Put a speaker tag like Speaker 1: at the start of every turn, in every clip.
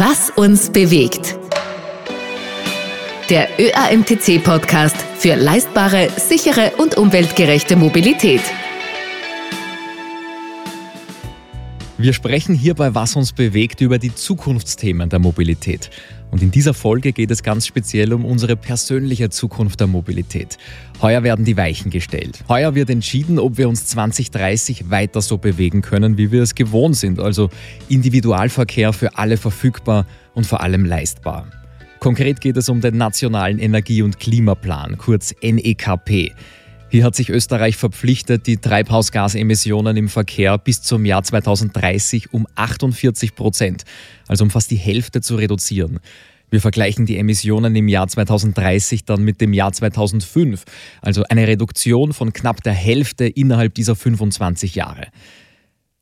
Speaker 1: Was uns bewegt. Der ÖAMTC-Podcast für leistbare, sichere und umweltgerechte Mobilität.
Speaker 2: Wir sprechen hier bei Was uns bewegt über die Zukunftsthemen der Mobilität. Und in dieser Folge geht es ganz speziell um unsere persönliche Zukunft der Mobilität. Heuer werden die Weichen gestellt. Heuer wird entschieden, ob wir uns 2030 weiter so bewegen können, wie wir es gewohnt sind. Also Individualverkehr für alle verfügbar und vor allem leistbar. Konkret geht es um den Nationalen Energie- und Klimaplan, kurz NEKP. Hier hat sich Österreich verpflichtet, die Treibhausgasemissionen im Verkehr bis zum Jahr 2030 um 48 Prozent, also um fast die Hälfte zu reduzieren. Wir vergleichen die Emissionen im Jahr 2030 dann mit dem Jahr 2005, also eine Reduktion von knapp der Hälfte innerhalb dieser 25 Jahre.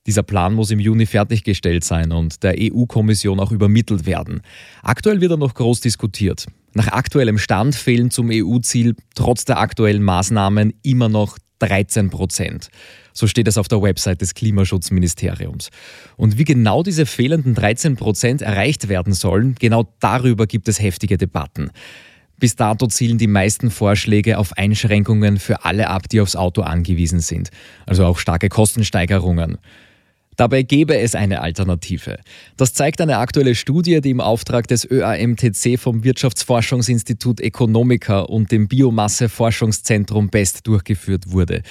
Speaker 2: Dieser Plan muss im Juni fertiggestellt sein und der EU-Kommission auch übermittelt werden. Aktuell wird er noch groß diskutiert. Nach aktuellem Stand fehlen zum EU-Ziel trotz der aktuellen Maßnahmen immer noch 13 Prozent. So steht es auf der Website des Klimaschutzministeriums. Und wie genau diese fehlenden 13 Prozent erreicht werden sollen, genau darüber gibt es heftige Debatten. Bis dato zielen die meisten Vorschläge auf Einschränkungen für alle ab, die aufs Auto angewiesen sind, also auch starke Kostensteigerungen. Dabei gäbe es eine Alternative. Das zeigt eine aktuelle Studie, die im Auftrag des ÖAMTC vom Wirtschaftsforschungsinstitut Economica und dem Biomasseforschungszentrum BEST durchgeführt wurde.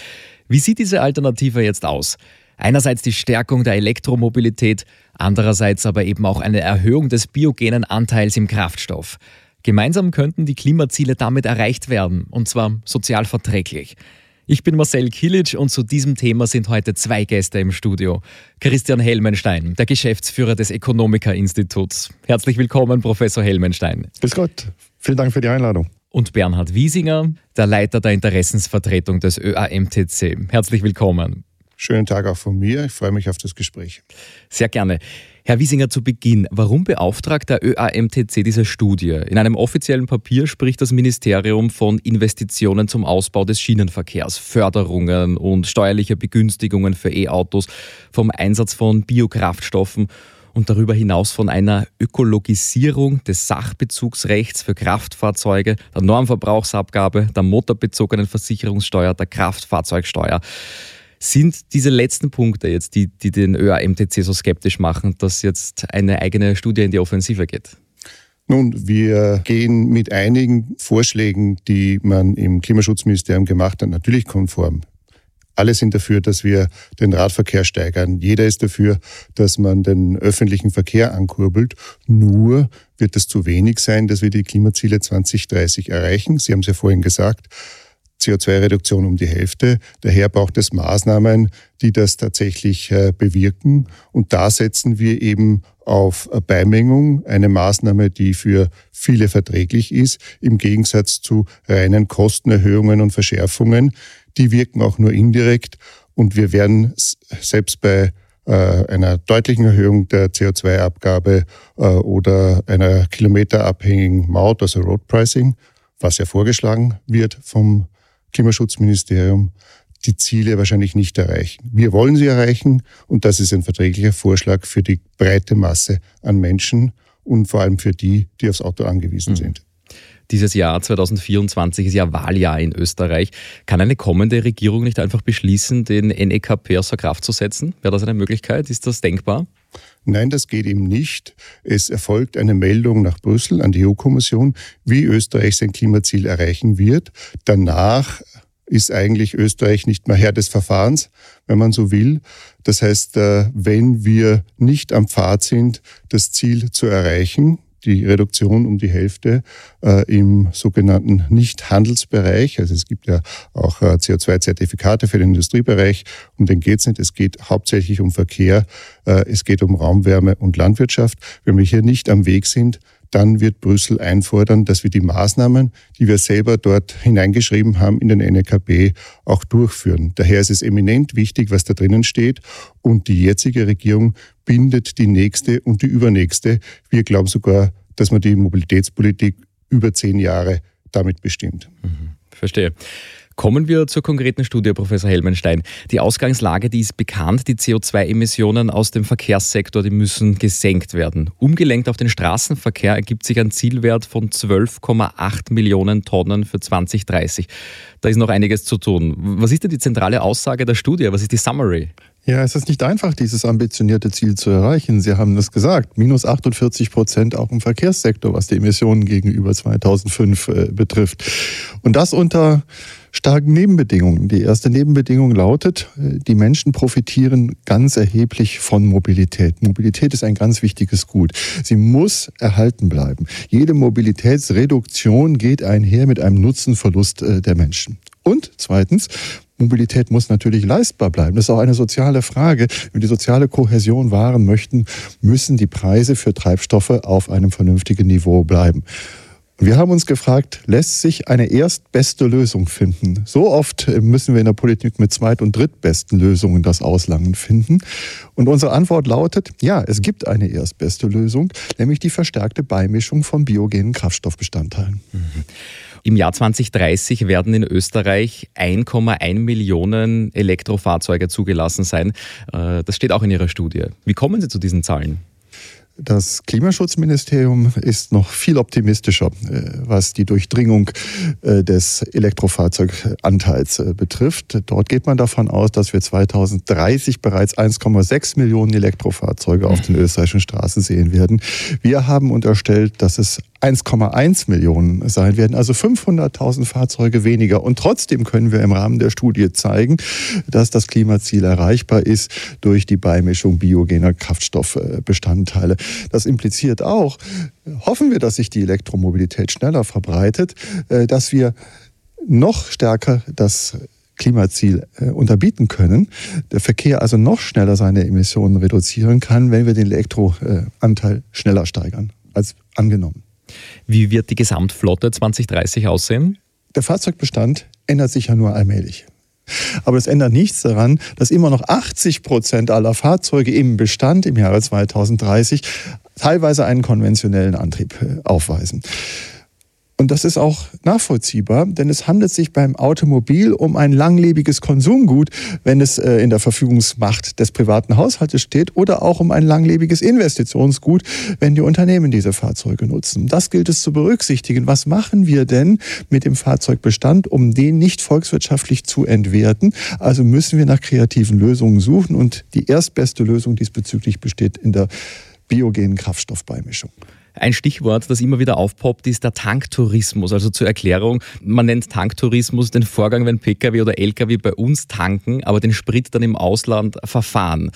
Speaker 2: Wie sieht diese Alternative jetzt aus? Einerseits die Stärkung der Elektromobilität, andererseits aber eben auch eine Erhöhung des biogenen Anteils im Kraftstoff. Gemeinsam könnten die Klimaziele damit erreicht werden, und zwar sozial verträglich. Ich bin Marcel Kilic und zu diesem Thema sind heute zwei Gäste im Studio. Christian Helmenstein, der Geschäftsführer des Economica-Instituts. Herzlich willkommen, Professor Helmenstein.
Speaker 3: Grüß Gott, vielen Dank für die Einladung.
Speaker 2: Und Bernhard Wiesinger, der Leiter der Interessensvertretung des ÖAMTC. Herzlich willkommen.
Speaker 3: Schönen Tag auch von mir. Ich freue mich auf das Gespräch.
Speaker 2: Sehr gerne. Herr Wiesinger, zu Beginn, warum beauftragt der ÖAMTC diese Studie? In einem offiziellen Papier spricht das Ministerium von Investitionen zum Ausbau des Schienenverkehrs, Förderungen und steuerliche Begünstigungen für E-Autos, vom Einsatz von Biokraftstoffen und darüber hinaus von einer Ökologisierung des Sachbezugsrechts für Kraftfahrzeuge, der Normverbrauchsabgabe, der motorbezogenen Versicherungssteuer, der Kraftfahrzeugsteuer. Sind diese letzten Punkte jetzt, die, die den ÖAMTC so skeptisch machen, dass jetzt eine eigene Studie in die Offensive geht?
Speaker 3: Nun, wir gehen mit einigen Vorschlägen, die man im Klimaschutzministerium gemacht hat, natürlich konform. Alle sind dafür, dass wir den Radverkehr steigern. Jeder ist dafür, dass man den öffentlichen Verkehr ankurbelt. Nur wird es zu wenig sein, dass wir die Klimaziele 2030 erreichen. Sie haben es ja vorhin gesagt. CO2-Reduktion um die Hälfte. Daher braucht es Maßnahmen, die das tatsächlich äh, bewirken. Und da setzen wir eben auf Beimengung, eine Maßnahme, die für viele verträglich ist, im Gegensatz zu reinen Kostenerhöhungen und Verschärfungen. Die wirken auch nur indirekt. Und wir werden selbst bei äh, einer deutlichen Erhöhung der CO2-Abgabe äh, oder einer kilometerabhängigen Maut, also Road Pricing, was ja vorgeschlagen wird vom Klimaschutzministerium die Ziele wahrscheinlich nicht erreichen. Wir wollen sie erreichen und das ist ein verträglicher Vorschlag für die breite Masse an Menschen und vor allem für die, die aufs Auto angewiesen mhm. sind.
Speaker 2: Dieses Jahr 2024 ist ja Wahljahr in Österreich. Kann eine kommende Regierung nicht einfach beschließen, den NEKP außer Kraft zu setzen? Wäre das eine Möglichkeit? Ist das denkbar?
Speaker 3: Nein, das geht ihm nicht. Es erfolgt eine Meldung nach Brüssel an die EU-Kommission, wie Österreich sein Klimaziel erreichen wird. Danach ist eigentlich Österreich nicht mehr Herr des Verfahrens, wenn man so will. Das heißt, äh, wenn wir nicht am Pfad sind, das Ziel zu erreichen, die Reduktion um die Hälfte äh, im sogenannten Nicht-Handelsbereich. Also es gibt ja auch äh, CO2-Zertifikate für den Industriebereich. Um den geht es nicht. Es geht hauptsächlich um Verkehr. Äh, es geht um Raumwärme und Landwirtschaft. Wenn wir hier nicht am Weg sind, dann wird Brüssel einfordern, dass wir die Maßnahmen, die wir selber dort hineingeschrieben haben in den NKP, auch durchführen. Daher ist es eminent wichtig, was da drinnen steht. Und die jetzige Regierung bindet die nächste und die übernächste. Wir glauben sogar, dass man die Mobilitätspolitik über zehn Jahre damit bestimmt.
Speaker 2: Mhm, verstehe. Kommen wir zur konkreten Studie, Professor Helmenstein. Die Ausgangslage, die ist bekannt. Die CO2-Emissionen aus dem Verkehrssektor, die müssen gesenkt werden. Umgelenkt auf den Straßenverkehr ergibt sich ein Zielwert von 12,8 Millionen Tonnen für 2030. Da ist noch einiges zu tun. Was ist denn die zentrale Aussage der Studie? Was ist die Summary?
Speaker 4: Ja, es ist nicht einfach, dieses ambitionierte Ziel zu erreichen. Sie haben es gesagt, minus 48 Prozent auch im Verkehrssektor, was die Emissionen gegenüber 2005 äh, betrifft. Und das unter starken Nebenbedingungen. Die erste Nebenbedingung lautet, äh, die Menschen profitieren ganz erheblich von Mobilität. Mobilität ist ein ganz wichtiges Gut. Sie muss erhalten bleiben. Jede Mobilitätsreduktion geht einher mit einem Nutzenverlust äh, der Menschen. Und zweitens, Mobilität muss natürlich leistbar bleiben. Das ist auch eine soziale Frage. Wenn wir die soziale Kohäsion wahren möchten, müssen die Preise für Treibstoffe auf einem vernünftigen Niveau bleiben. Wir haben uns gefragt, lässt sich eine erstbeste Lösung finden? So oft müssen wir in der Politik mit zweit- und drittbesten Lösungen das Auslangen finden. Und unsere Antwort lautet, ja, es gibt eine erstbeste Lösung, nämlich die verstärkte Beimischung von biogenen Kraftstoffbestandteilen. Mhm.
Speaker 2: Im Jahr 2030 werden in Österreich 1,1 Millionen Elektrofahrzeuge zugelassen sein. Äh, das steht auch in Ihrer Studie. Wie kommen Sie zu diesen Zahlen?
Speaker 4: Das Klimaschutzministerium ist noch viel optimistischer, äh, was die Durchdringung äh, des Elektrofahrzeuganteils äh, betrifft. Dort geht man davon aus, dass wir 2030 bereits 1,6 Millionen Elektrofahrzeuge auf den österreichischen Straßen sehen werden. Wir haben unterstellt, dass es 1,1 Millionen sein werden, also 500.000 Fahrzeuge weniger. Und trotzdem können wir im Rahmen der Studie zeigen, dass das Klimaziel erreichbar ist durch die Beimischung biogener Kraftstoffbestandteile. Das impliziert auch, hoffen wir, dass sich die Elektromobilität schneller verbreitet, äh, dass wir noch stärker das Klimaziel äh, unterbieten können, der Verkehr also noch schneller seine Emissionen reduzieren kann, wenn wir den Elektroanteil schneller steigern als angenommen.
Speaker 2: Wie wird die Gesamtflotte 2030 aussehen?
Speaker 4: Der Fahrzeugbestand ändert sich ja nur allmählich. Aber es ändert nichts daran, dass immer noch 80 Prozent aller Fahrzeuge im Bestand im Jahre 2030 teilweise einen konventionellen Antrieb äh, aufweisen. Und das ist auch nachvollziehbar, denn es handelt sich beim Automobil um ein langlebiges Konsumgut, wenn es äh, in der Verfügungsmacht des privaten Haushaltes steht, oder auch um ein langlebiges Investitionsgut, wenn die Unternehmen diese Fahrzeuge nutzen. Das gilt es zu berücksichtigen. Was machen wir denn mit dem Fahrzeugbestand, um den nicht volkswirtschaftlich zu entwerten? Also müssen wir nach kreativen Lösungen suchen und die erstbeste Lösung diesbezüglich besteht in der biogenen Kraftstoffbeimischung.
Speaker 2: Ein Stichwort, das immer wieder aufpoppt, ist der Tanktourismus. Also zur Erklärung, man nennt Tanktourismus den Vorgang, wenn Pkw oder Lkw bei uns tanken, aber den Sprit dann im Ausland verfahren.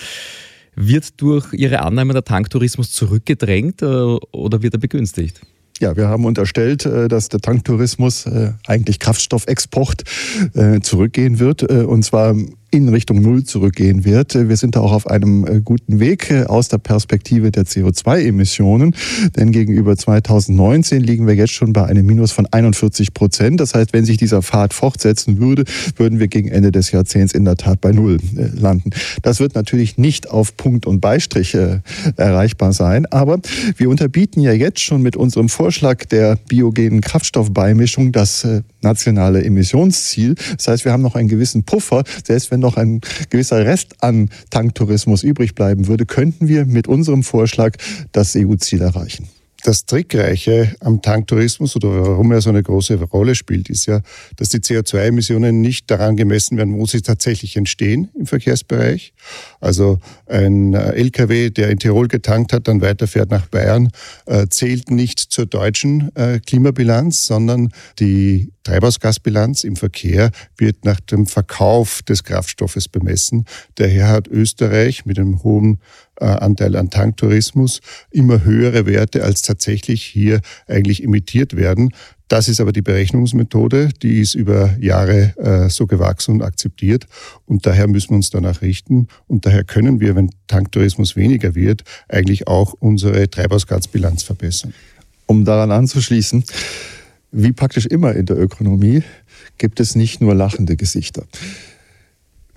Speaker 2: Wird durch Ihre Annahme der Tanktourismus zurückgedrängt äh, oder wird er begünstigt?
Speaker 4: Ja, wir haben unterstellt, äh, dass der Tanktourismus äh, eigentlich Kraftstoffexport zurückgehen wird. Und zwar in Richtung Null zurückgehen wird. Wir sind da auch auf einem äh, guten Weg äh, aus der Perspektive der CO2-Emissionen, denn gegenüber 2019 liegen wir jetzt schon bei einem Minus von 41 Prozent. Das heißt, wenn sich dieser Pfad fortsetzen würde, würden wir gegen Ende des Jahrzehnts in der Tat bei Null äh, landen. Das wird natürlich nicht auf Punkt und Beistrich erreichbar sein, aber wir unterbieten ja jetzt schon mit unserem Vorschlag der biogenen Kraftstoffbeimischung das nationale Emissionsziel. Das heißt, wir haben noch einen gewissen Puffer, selbst wenn wenn noch ein gewisser Rest an Tanktourismus übrig bleiben würde, könnten wir mit unserem Vorschlag das EU-Ziel erreichen.
Speaker 3: Das Trickreiche am Tanktourismus oder warum er so eine große Rolle spielt, ist ja, dass die CO2-Emissionen nicht daran gemessen werden, wo sie tatsächlich entstehen im Verkehrsbereich. Also ein äh, LKW, der in Tirol getankt hat, dann weiterfährt nach Bayern, äh, zählt nicht zur deutschen äh, Klimabilanz, sondern die Treibhausgasbilanz im Verkehr wird nach dem Verkauf des Kraftstoffes bemessen. Daher hat Österreich mit einem hohen Anteil an Tanktourismus immer höhere Werte, als tatsächlich hier eigentlich emittiert werden. Das ist aber die Berechnungsmethode, die ist über Jahre äh, so gewachsen und akzeptiert. Und daher müssen wir uns danach richten. Und daher können wir, wenn Tanktourismus weniger wird, eigentlich auch unsere Treibhausgasbilanz verbessern.
Speaker 4: Um daran anzuschließen, wie praktisch immer in der Ökonomie gibt es nicht nur lachende Gesichter.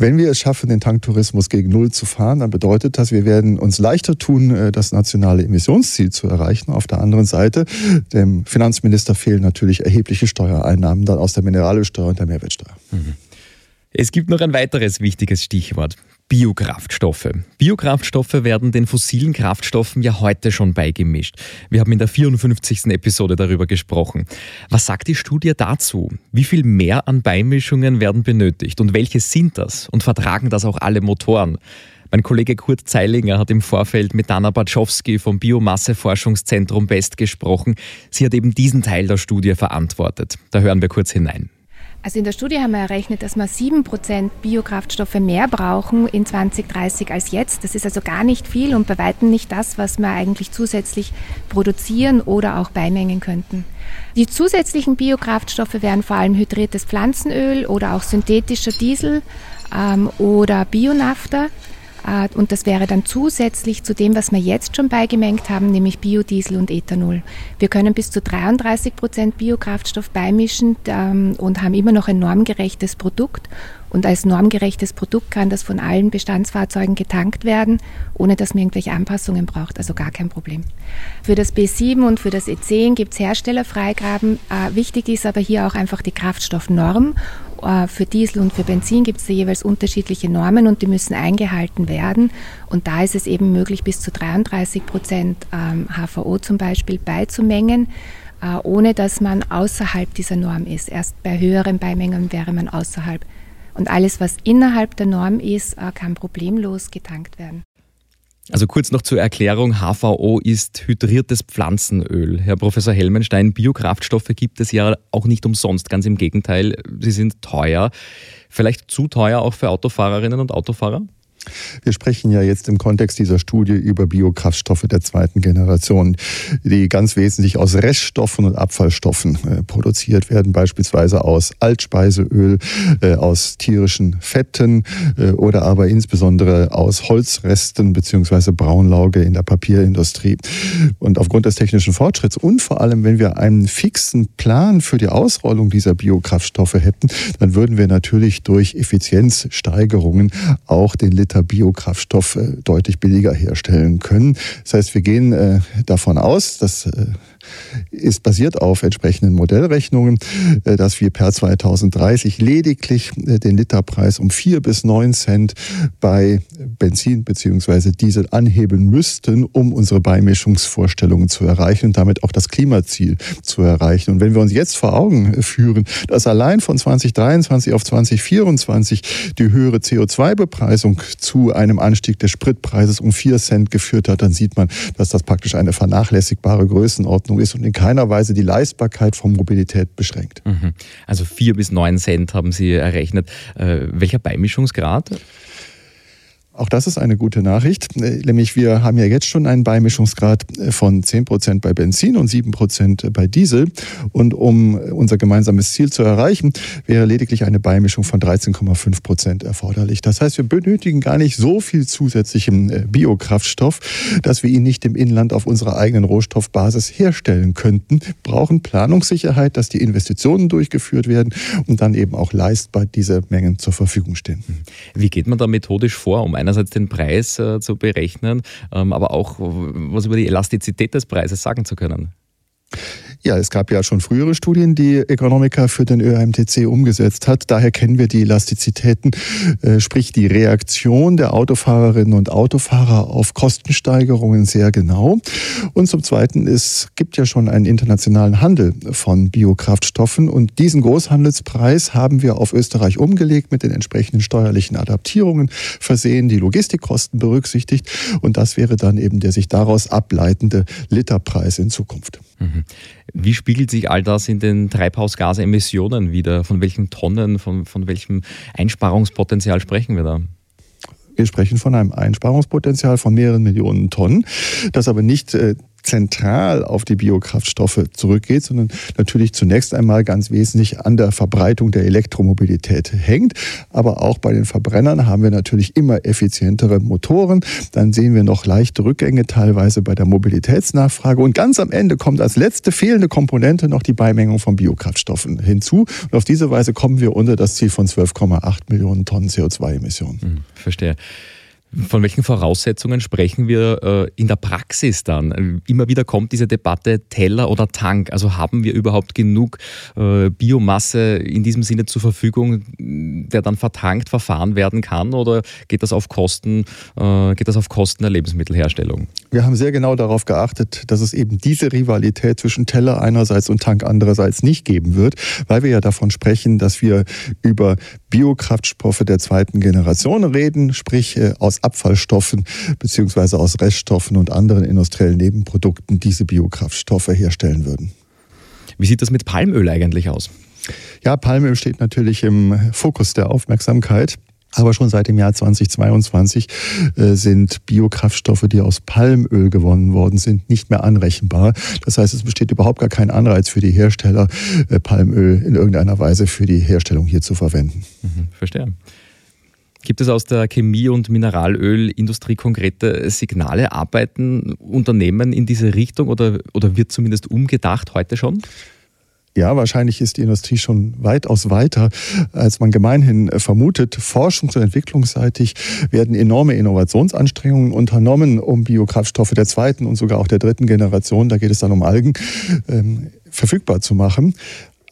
Speaker 4: Wenn wir es schaffen, den Tanktourismus gegen Null zu fahren, dann bedeutet das, wir werden uns leichter tun, äh, das nationale Emissionsziel zu erreichen. Auf der anderen Seite, dem Finanzminister fehlen natürlich erhebliche Steuereinnahmen dann aus der Mineralölsteuer und der Mehrwertsteuer. Mhm.
Speaker 2: Es gibt noch ein weiteres wichtiges Stichwort. Biokraftstoffe. Biokraftstoffe werden den fossilen Kraftstoffen ja heute schon beigemischt. Wir haben in der 54. Episode darüber gesprochen. Was sagt die Studie dazu? Wie viel mehr an Beimischungen werden benötigt und welche sind das? Und vertragen das auch alle Motoren? Mein Kollege Kurt Zeilinger hat im Vorfeld mit Dana Baczowski vom Biomasseforschungszentrum BEST gesprochen. Sie hat eben diesen Teil der Studie verantwortet. Da hören wir kurz hinein.
Speaker 5: Also in der Studie haben wir errechnet, dass wir 7% Biokraftstoffe mehr brauchen in 2030 als jetzt. Das ist also gar nicht viel und bei weitem nicht das, was wir eigentlich zusätzlich produzieren oder auch beimengen könnten. Die zusätzlichen Biokraftstoffe wären vor allem hydriertes Pflanzenöl oder auch synthetischer Diesel ähm, oder Bionafter. Und das wäre dann zusätzlich zu dem, was wir jetzt schon beigemengt haben, nämlich Biodiesel und Ethanol. Wir können bis zu 33 Prozent Biokraftstoff beimischen ähm, und haben immer noch ein normgerechtes Produkt. Und als normgerechtes Produkt kann das von allen Bestandsfahrzeugen getankt werden, ohne dass man irgendwelche Anpassungen braucht. Also gar kein Problem. Für das B7 und für das E10 gibt es Herstellerfreigaben. Äh, wichtig ist aber hier auch einfach die Kraftstoffnorm. Äh, für Diesel und für Benzin gibt es jeweils unterschiedliche Normen und die müssen eingehalten werden. Und da ist es eben möglich, bis zu 33 Prozent HVO ähm, zum Beispiel beizumengen äh, ohne dass man außerhalb dieser Norm ist. Erst bei höheren Beimengen wäre man außerhalb. Und alles, was innerhalb der Norm ist, äh, kann problemlos getankt werden.
Speaker 2: Also kurz noch zur Erklärung, HVO ist hydriertes Pflanzenöl. Herr Professor Helmenstein, Biokraftstoffe gibt es ja auch nicht umsonst, ganz im Gegenteil, sie sind teuer. Vielleicht zu teuer auch für Autofahrerinnen und Autofahrer?
Speaker 4: Wir sprechen ja jetzt im Kontext dieser Studie über Biokraftstoffe der zweiten Generation, die ganz wesentlich aus Reststoffen und Abfallstoffen äh, produziert werden, beispielsweise aus Altspeiseöl, äh, aus tierischen Fetten äh, oder aber insbesondere aus Holzresten beziehungsweise Braunlauge in der Papierindustrie. Und aufgrund des technischen Fortschritts und vor allem, wenn wir einen fixen Plan für die Ausrollung dieser Biokraftstoffe hätten, dann würden wir natürlich durch Effizienzsteigerungen auch den Liter Liter Biokraftstoff deutlich billiger herstellen können. Das heißt, wir gehen äh, davon aus, dass äh, ist basiert auf entsprechenden Modellrechnungen, äh, dass wir per 2030 lediglich äh, den Literpreis um vier bis neun Cent bei Benzin bzw. Diesel anheben müssten, um unsere Beimischungsvorstellungen zu erreichen und damit auch das Klimaziel zu erreichen. Und wenn wir uns jetzt vor Augen führen, dass allein von 2023 auf 2024 die höhere CO2-Bepreisung zu einem Anstieg des Spritpreises um vier Cent geführt hat, dann sieht man, dass das praktisch eine vernachlässigbare Größenordnung Ordnung ist und in keiner Weise die Leistbarkeit von Mobilität beschränkt.
Speaker 2: Mhm. Also vier bis neun Cent haben Sie errechnet. Äh, welcher Beimischungsgrad?
Speaker 4: Auch das ist eine gute Nachricht, äh, nämlich wir haben ja jetzt schon einen Beimischungsgrad äh, von 10 Prozent bei Benzin und 7 Prozent bei Diesel. Und um unser gemeinsames Ziel zu erreichen, wäre lediglich eine Beimischung von 13,5 Prozent erforderlich. Das heißt, wir benötigen gar nicht so viel zusätzlichen äh, Biokraftstoff, dass wir ihn nicht im Inland auf unserer eigenen Rohstoffbasis herstellen könnten. Wir brauchen Planungssicherheit, dass die Investitionen durchgeführt werden und dann eben auch leistbar diese Mengen zur Verfügung stehen.
Speaker 2: Wie geht man da methodisch vor, um einerseits den Preis äh, zu berechnen, ähm, aber auch was über die Elastizität des Preises sagen zu können.
Speaker 4: Ja, es gab ja schon frühere Studien, die Economica für den ÖMTC umgesetzt hat. Daher kennen wir die Elastizitäten, äh, sprich die Reaktion der Autofahrerinnen und Autofahrer auf Kostensteigerungen sehr genau. Und zum Zweiten, es gibt ja schon einen internationalen Handel von Biokraftstoffen und diesen Großhandelspreis haben wir auf Österreich umgelegt mit den entsprechenden steuerlichen Adaptierungen versehen, die Logistikkosten berücksichtigt und das wäre dann eben der sich daraus ableitende Literpreis in Zukunft.
Speaker 2: Mhm. Wie spiegelt sich all das in den Treibhausgasemissionen wieder? Von welchen Tonnen, von, von welchem Einsparungspotenzial sprechen wir da?
Speaker 4: Wir sprechen von einem Einsparungspotenzial von mehreren Millionen Tonnen, das aber nicht äh, zentral auf die Biokraftstoffe zurückgeht, sondern natürlich zunächst einmal ganz wesentlich an der Verbreitung der Elektromobilität hängt. Aber auch bei den Verbrennern haben wir natürlich immer effizientere Motoren. Dann sehen wir noch leichte Rückgänge teilweise bei der Mobilitätsnachfrage. Und ganz am Ende kommt als letzte fehlende Komponente noch die Beimengung von Biokraftstoffen hinzu. Und auf diese Weise kommen wir unter das Ziel von 12,8 Millionen Tonnen CO2-Emissionen. Hm,
Speaker 2: verstehe. Von welchen Voraussetzungen sprechen wir äh, in der Praxis dann? Immer wieder kommt diese Debatte Teller oder Tank. Also haben wir überhaupt genug äh, Biomasse in diesem Sinne zur Verfügung, der dann vertankt verfahren werden kann? Oder geht das auf Kosten, äh, geht das auf Kosten der Lebensmittelherstellung?
Speaker 4: Wir haben sehr genau darauf geachtet, dass es eben diese Rivalität zwischen Teller einerseits und Tank andererseits nicht geben wird, weil wir ja davon sprechen, dass wir über Biokraftstoffe der zweiten Generation reden, sprich aus Abfallstoffen beziehungsweise aus Reststoffen und anderen industriellen Nebenprodukten diese Biokraftstoffe herstellen würden.
Speaker 2: Wie sieht das mit Palmöl eigentlich aus?
Speaker 4: Ja, Palmöl steht natürlich im Fokus der Aufmerksamkeit. Aber schon seit dem Jahr 2022 äh, sind Biokraftstoffe, die aus Palmöl gewonnen worden sind, nicht mehr anrechenbar. Das heißt, es besteht überhaupt gar kein Anreiz für die Hersteller, äh, Palmöl in irgendeiner Weise für die Herstellung hier zu verwenden.
Speaker 2: Mhm, verstehe. Gibt es aus der Chemie- und Mineralölindustrie konkrete Signale? Arbeiten Unternehmen in diese Richtung oder, oder wird zumindest umgedacht heute schon?
Speaker 4: Ja, wahrscheinlich ist die Industrie schon weitaus weiter, als man gemeinhin vermutet. Forschungs- und entwicklungsseitig werden enorme Innovationsanstrengungen unternommen, um Biokraftstoffe der zweiten und sogar auch der dritten Generation, da geht es dann um Algen, ähm, verfügbar zu machen.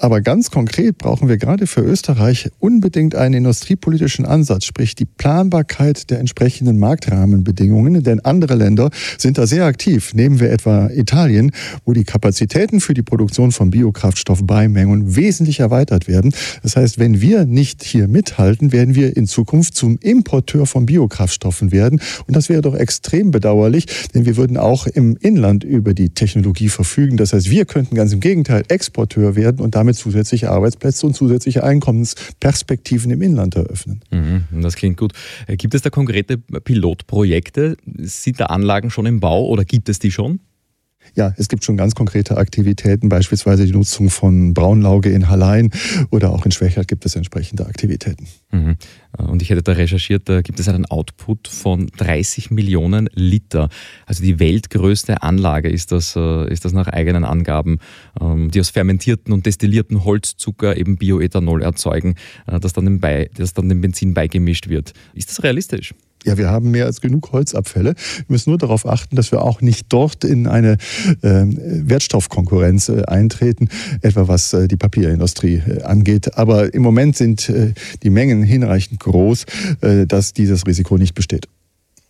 Speaker 4: Aber ganz konkret brauchen wir gerade für Österreich unbedingt einen industriepolitischen Ansatz, sprich die Planbarkeit der entsprechenden Marktrahmenbedingungen. Denn andere Länder sind da sehr aktiv. Nehmen wir etwa Italien, wo die Kapazitäten für die Produktion von Biokraftstoffbeimengen wesentlich erweitert werden. Das heißt, wenn wir nicht hier mithalten, werden wir in Zukunft zum Importeur von Biokraftstoffen werden. Und das wäre doch extrem bedauerlich, denn wir würden auch im Inland über die Technologie verfügen. Das heißt, wir könnten ganz im Gegenteil Exporteur werden und damit damit zusätzliche Arbeitsplätze und zusätzliche Einkommensperspektiven im Inland eröffnen.
Speaker 2: Mhm, das klingt gut. Äh, gibt es da konkrete Pilotprojekte? Sind da Anlagen schon im Bau oder gibt es die schon?
Speaker 4: Ja, es gibt schon ganz konkrete Aktivitäten, beispielsweise die Nutzung von Braunlauge in Hallein oder auch in Schwächert gibt es entsprechende Aktivitäten.
Speaker 2: Mhm. Und ich hätte da recherchiert, da gibt es einen Output von 30 Millionen Liter. Also die weltgrößte Anlage ist das, äh, ist das nach eigenen Angaben, ähm, die aus fermentierten und destillierten Holzzucker eben Bioethanol erzeugen, äh, das dann, dem, das dann dem Benzin beigemischt wird. Ist das realistisch?
Speaker 4: Ja, wir haben mehr als genug Holzabfälle. Wir müssen nur darauf achten, dass wir auch nicht dort in eine äh, Wertstoffkonkurrenz äh, eintreten, etwa was äh, die Papierindustrie äh, angeht. Aber im Moment sind äh, die Mengen hinreichend groß, äh, dass dieses Risiko nicht besteht.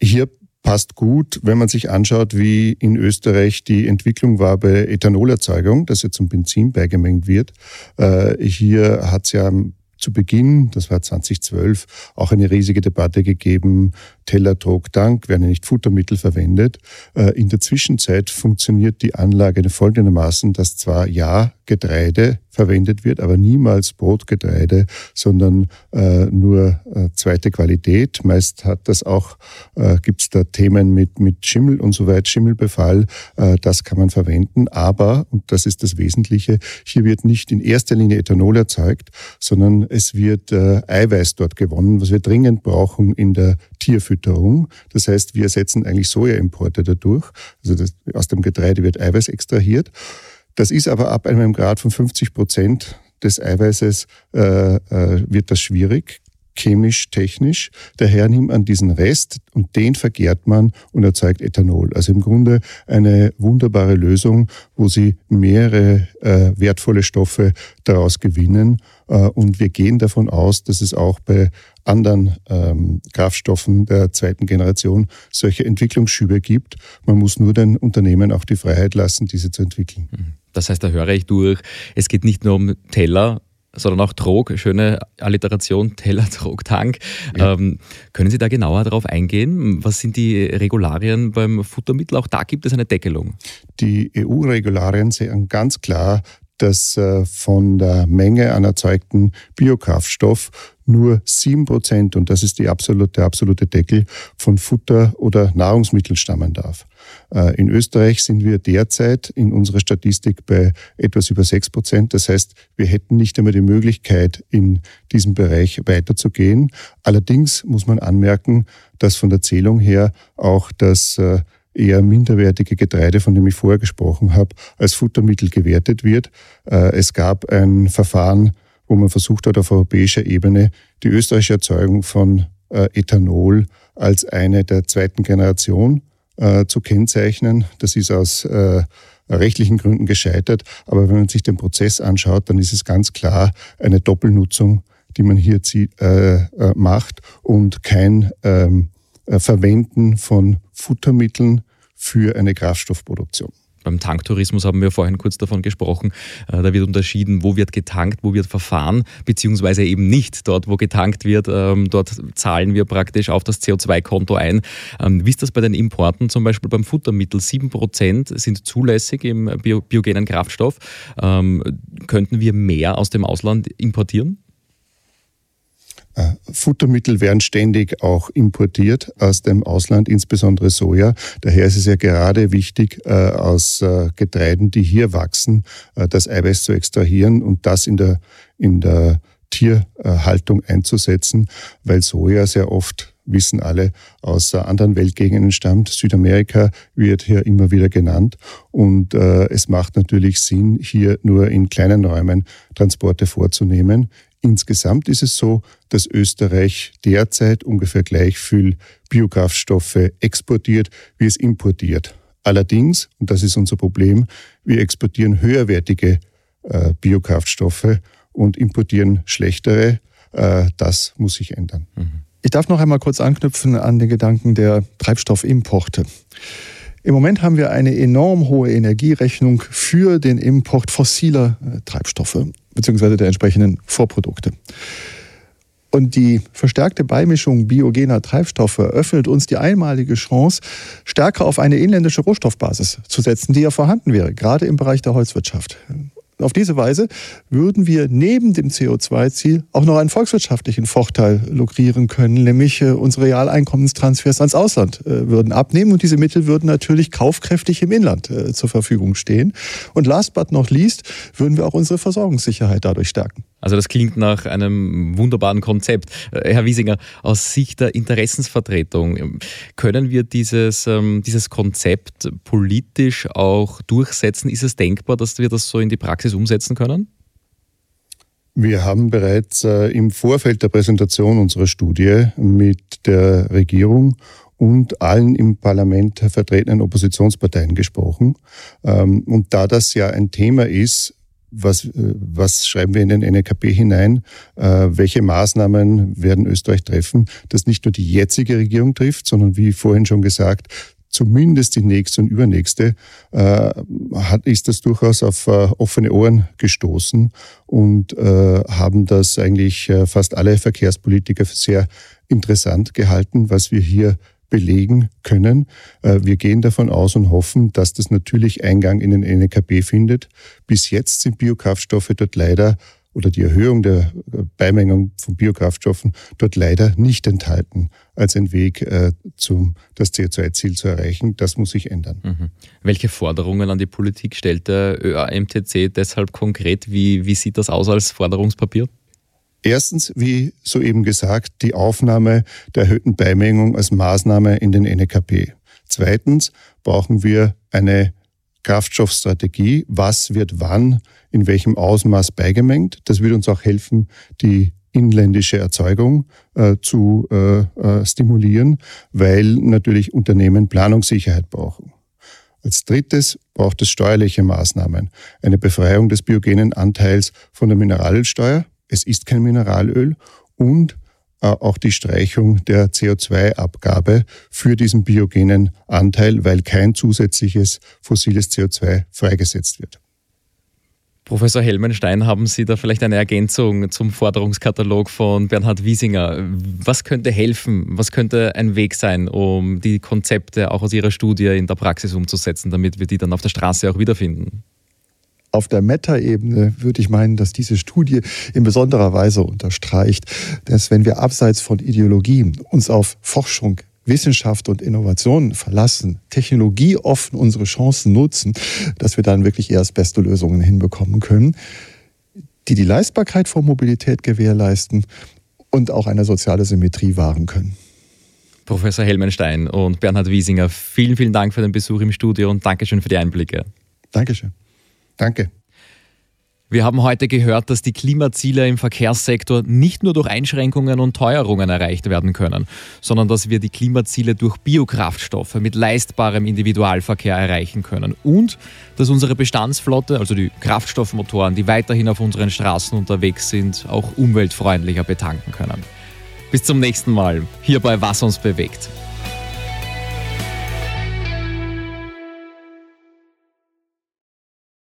Speaker 3: Hier passt gut, wenn man sich anschaut, wie in Österreich die Entwicklung war bei Ethanolerzeugung, dass ja zum Benzin beigemengt wird. Hier hat es ja zu Beginn, das war 2012, auch eine riesige Debatte gegeben. Teller, Trog, Dank werden nicht Futtermittel verwendet. Äh, in der Zwischenzeit funktioniert die Anlage folgendermaßen, dass zwar ja Getreide verwendet wird, aber niemals Brotgetreide, sondern äh, nur äh, zweite Qualität. Meist hat das auch, äh, gibt es da Themen mit, mit Schimmel und so weiter, Schimmelbefall, äh, das kann man verwenden. Aber, und das ist das Wesentliche, hier wird nicht in erster Linie Ethanol erzeugt, sondern es wird äh, Eiweiß dort gewonnen, was wir dringend brauchen in der Tierfütterung. Das heißt, wir ersetzen eigentlich Sojaimporte dadurch. Also das, aus dem Getreide wird Eiweiß extrahiert. Das ist aber ab einem Grad von 50 Prozent des Eiweißes äh, äh, wird das schwierig chemisch, technisch. Daher nimmt man diesen Rest und den vergärt man und erzeugt Ethanol. Also im Grunde eine wunderbare Lösung, wo Sie mehrere äh, wertvolle Stoffe daraus gewinnen. Äh, und wir gehen davon aus, dass es auch bei anderen ähm, Kraftstoffen der zweiten Generation solche Entwicklungsschübe gibt. Man muss nur den Unternehmen auch die Freiheit lassen, diese zu entwickeln. Mhm.
Speaker 2: Das heißt, da höre ich durch, es geht nicht nur um Teller, sondern auch Trog, schöne Alliteration, Teller, Trog, Tank. Ja. Ähm, können Sie da genauer darauf eingehen? Was sind die Regularien beim Futtermittel? Auch da gibt es eine Deckelung.
Speaker 3: Die EU-Regularien sehen ganz klar, dass äh, von der Menge an erzeugten Biokraftstoff nur sieben Prozent, und das ist die absolute, der absolute Deckel, von Futter oder Nahrungsmitteln stammen darf. Äh, in Österreich sind wir derzeit in unserer Statistik bei etwas über sechs Prozent. Das heißt, wir hätten nicht einmal die Möglichkeit, in diesem Bereich weiterzugehen. Allerdings muss man anmerken, dass von der Zählung her auch das äh, eher minderwertige Getreide, von dem ich vorher gesprochen habe, als Futtermittel gewertet wird. Äh, es gab ein Verfahren, wo man versucht hat, auf europäischer Ebene die österreichische Erzeugung von Ethanol als eine der zweiten Generation äh, zu kennzeichnen. Das ist aus äh, rechtlichen Gründen gescheitert. Aber wenn man sich den Prozess anschaut, dann ist es ganz klar eine Doppelnutzung, die man hier äh, äh, macht und kein ähm, äh, Verwenden von Futtermitteln für eine Kraftstoffproduktion.
Speaker 2: Beim Tanktourismus haben wir vorhin kurz davon gesprochen. Äh, da wird unterschieden, wo wird getankt, wo wird verfahren, beziehungsweise eben nicht. Dort, wo getankt wird, ähm, dort zahlen wir praktisch auf das CO2-Konto ein. Ähm, wie ist das bei den Importen, zum Beispiel beim Futtermittel? 7% sind zulässig im biogenen Kraftstoff. Ähm, könnten wir mehr aus dem Ausland importieren?
Speaker 3: Äh, Futtermittel werden ständig auch importiert aus dem Ausland, insbesondere Soja. Daher ist es ja gerade wichtig, äh, aus äh, Getreiden, die hier wachsen, das Eiweiß zu extrahieren und das in der, in der Tierhaltung einzusetzen, weil Soja sehr oft wissen alle, aus anderen Weltgegenden stammt. Südamerika wird hier immer wieder genannt. Und es macht natürlich Sinn, hier nur in kleinen Räumen Transporte vorzunehmen. Insgesamt ist es so, dass Österreich derzeit ungefähr gleich viel Biokraftstoffe exportiert, wie es importiert. Allerdings, und das ist unser Problem, wir exportieren höherwertige äh, Biokraftstoffe und importieren schlechtere. Äh, das muss sich ändern. Mhm.
Speaker 4: Ich darf noch einmal kurz anknüpfen an den Gedanken der Treibstoffimporte. Im Moment haben wir eine enorm hohe Energierechnung für den Import fossiler äh, Treibstoffe beziehungsweise der entsprechenden Vorprodukte. Und die verstärkte Beimischung biogener Treibstoffe eröffnet uns die einmalige Chance, stärker auf eine inländische Rohstoffbasis zu setzen, die ja vorhanden wäre, gerade im Bereich der Holzwirtschaft. Auf diese Weise würden wir neben dem CO2-Ziel auch noch einen volkswirtschaftlichen Vorteil lukrieren können, nämlich äh, unsere Realeinkommenstransfers ans Ausland äh, würden abnehmen und diese Mittel würden natürlich kaufkräftig im Inland äh, zur Verfügung stehen. Und last but not least würden wir auch unsere Versorgungssicherheit dadurch stärken.
Speaker 2: Also das klingt nach einem wunderbaren Konzept. Äh, Herr Wiesinger, aus Sicht der Interessensvertretung, ähm, können wir dieses, ähm, dieses Konzept politisch auch durchsetzen? Ist es denkbar, dass wir das so in die Praxis umsetzen können?
Speaker 3: Wir haben bereits äh, im Vorfeld der Präsentation unserer Studie mit der Regierung und allen im Parlament vertretenen Oppositionsparteien gesprochen. Ähm, und da das ja ein Thema ist, was, äh, was schreiben wir in den NKP hinein, äh, welche Maßnahmen werden Österreich treffen, dass nicht nur die jetzige Regierung trifft, sondern wie vorhin schon gesagt, zumindest die nächste und übernächste, äh, hat, ist das durchaus auf äh, offene Ohren gestoßen und äh, haben das eigentlich äh, fast alle Verkehrspolitiker für sehr interessant gehalten, was wir hier belegen können. Äh, wir gehen davon aus und hoffen, dass das natürlich Eingang in den NKP findet. Bis jetzt sind Biokraftstoffe dort leider oder die Erhöhung der äh, Beimengung von Biokraftstoffen dort leider nicht enthalten als ein Weg, äh, zum, das CO2-Ziel zu erreichen. Das muss sich ändern. Mhm.
Speaker 2: Welche Forderungen an die Politik stellt der ÖAMTC deshalb konkret? Wie, wie sieht das aus als Forderungspapier?
Speaker 3: Erstens, wie soeben gesagt, die Aufnahme der erhöhten Beimengung als Maßnahme in den NKP. Zweitens brauchen wir eine Kraftstoffstrategie. Was wird wann in welchem Ausmaß beigemengt? Das wird uns auch helfen, die inländische Erzeugung äh, zu äh, äh, stimulieren, weil natürlich Unternehmen Planungssicherheit brauchen. Als drittes braucht es steuerliche Maßnahmen. Eine Befreiung des biogenen Anteils von der Mineralölsteuer es ist kein Mineralöl und äh, auch die Streichung der CO2-Abgabe für diesen biogenen Anteil, weil kein zusätzliches fossiles CO2 freigesetzt wird.
Speaker 2: Professor Helmenstein, haben Sie da vielleicht eine Ergänzung zum Forderungskatalog von Bernhard Wiesinger? Was könnte helfen? Was könnte ein Weg sein, um die Konzepte auch aus Ihrer Studie in der Praxis umzusetzen, damit wir die dann auf der Straße auch wiederfinden?
Speaker 4: Auf der Meta-Ebene würde ich meinen, dass diese Studie in besonderer Weise unterstreicht, dass wenn wir abseits von Ideologien uns auf Forschung Wissenschaft und Innovation verlassen, Technologie offen unsere Chancen nutzen, dass wir dann wirklich erst beste Lösungen hinbekommen können, die die Leistbarkeit von Mobilität gewährleisten und auch eine soziale Symmetrie wahren können.
Speaker 2: Professor Helmenstein und Bernhard Wiesinger, vielen, vielen Dank für den Besuch im Studio und Dankeschön für die Einblicke.
Speaker 4: Dankeschön.
Speaker 3: Danke.
Speaker 2: Wir haben heute gehört, dass die Klimaziele im Verkehrssektor nicht nur durch Einschränkungen und Teuerungen erreicht werden können, sondern dass wir die Klimaziele durch Biokraftstoffe mit leistbarem Individualverkehr erreichen können und dass unsere Bestandsflotte, also die Kraftstoffmotoren, die weiterhin auf unseren Straßen unterwegs sind, auch umweltfreundlicher betanken können. Bis zum nächsten Mal, hier bei Was uns bewegt.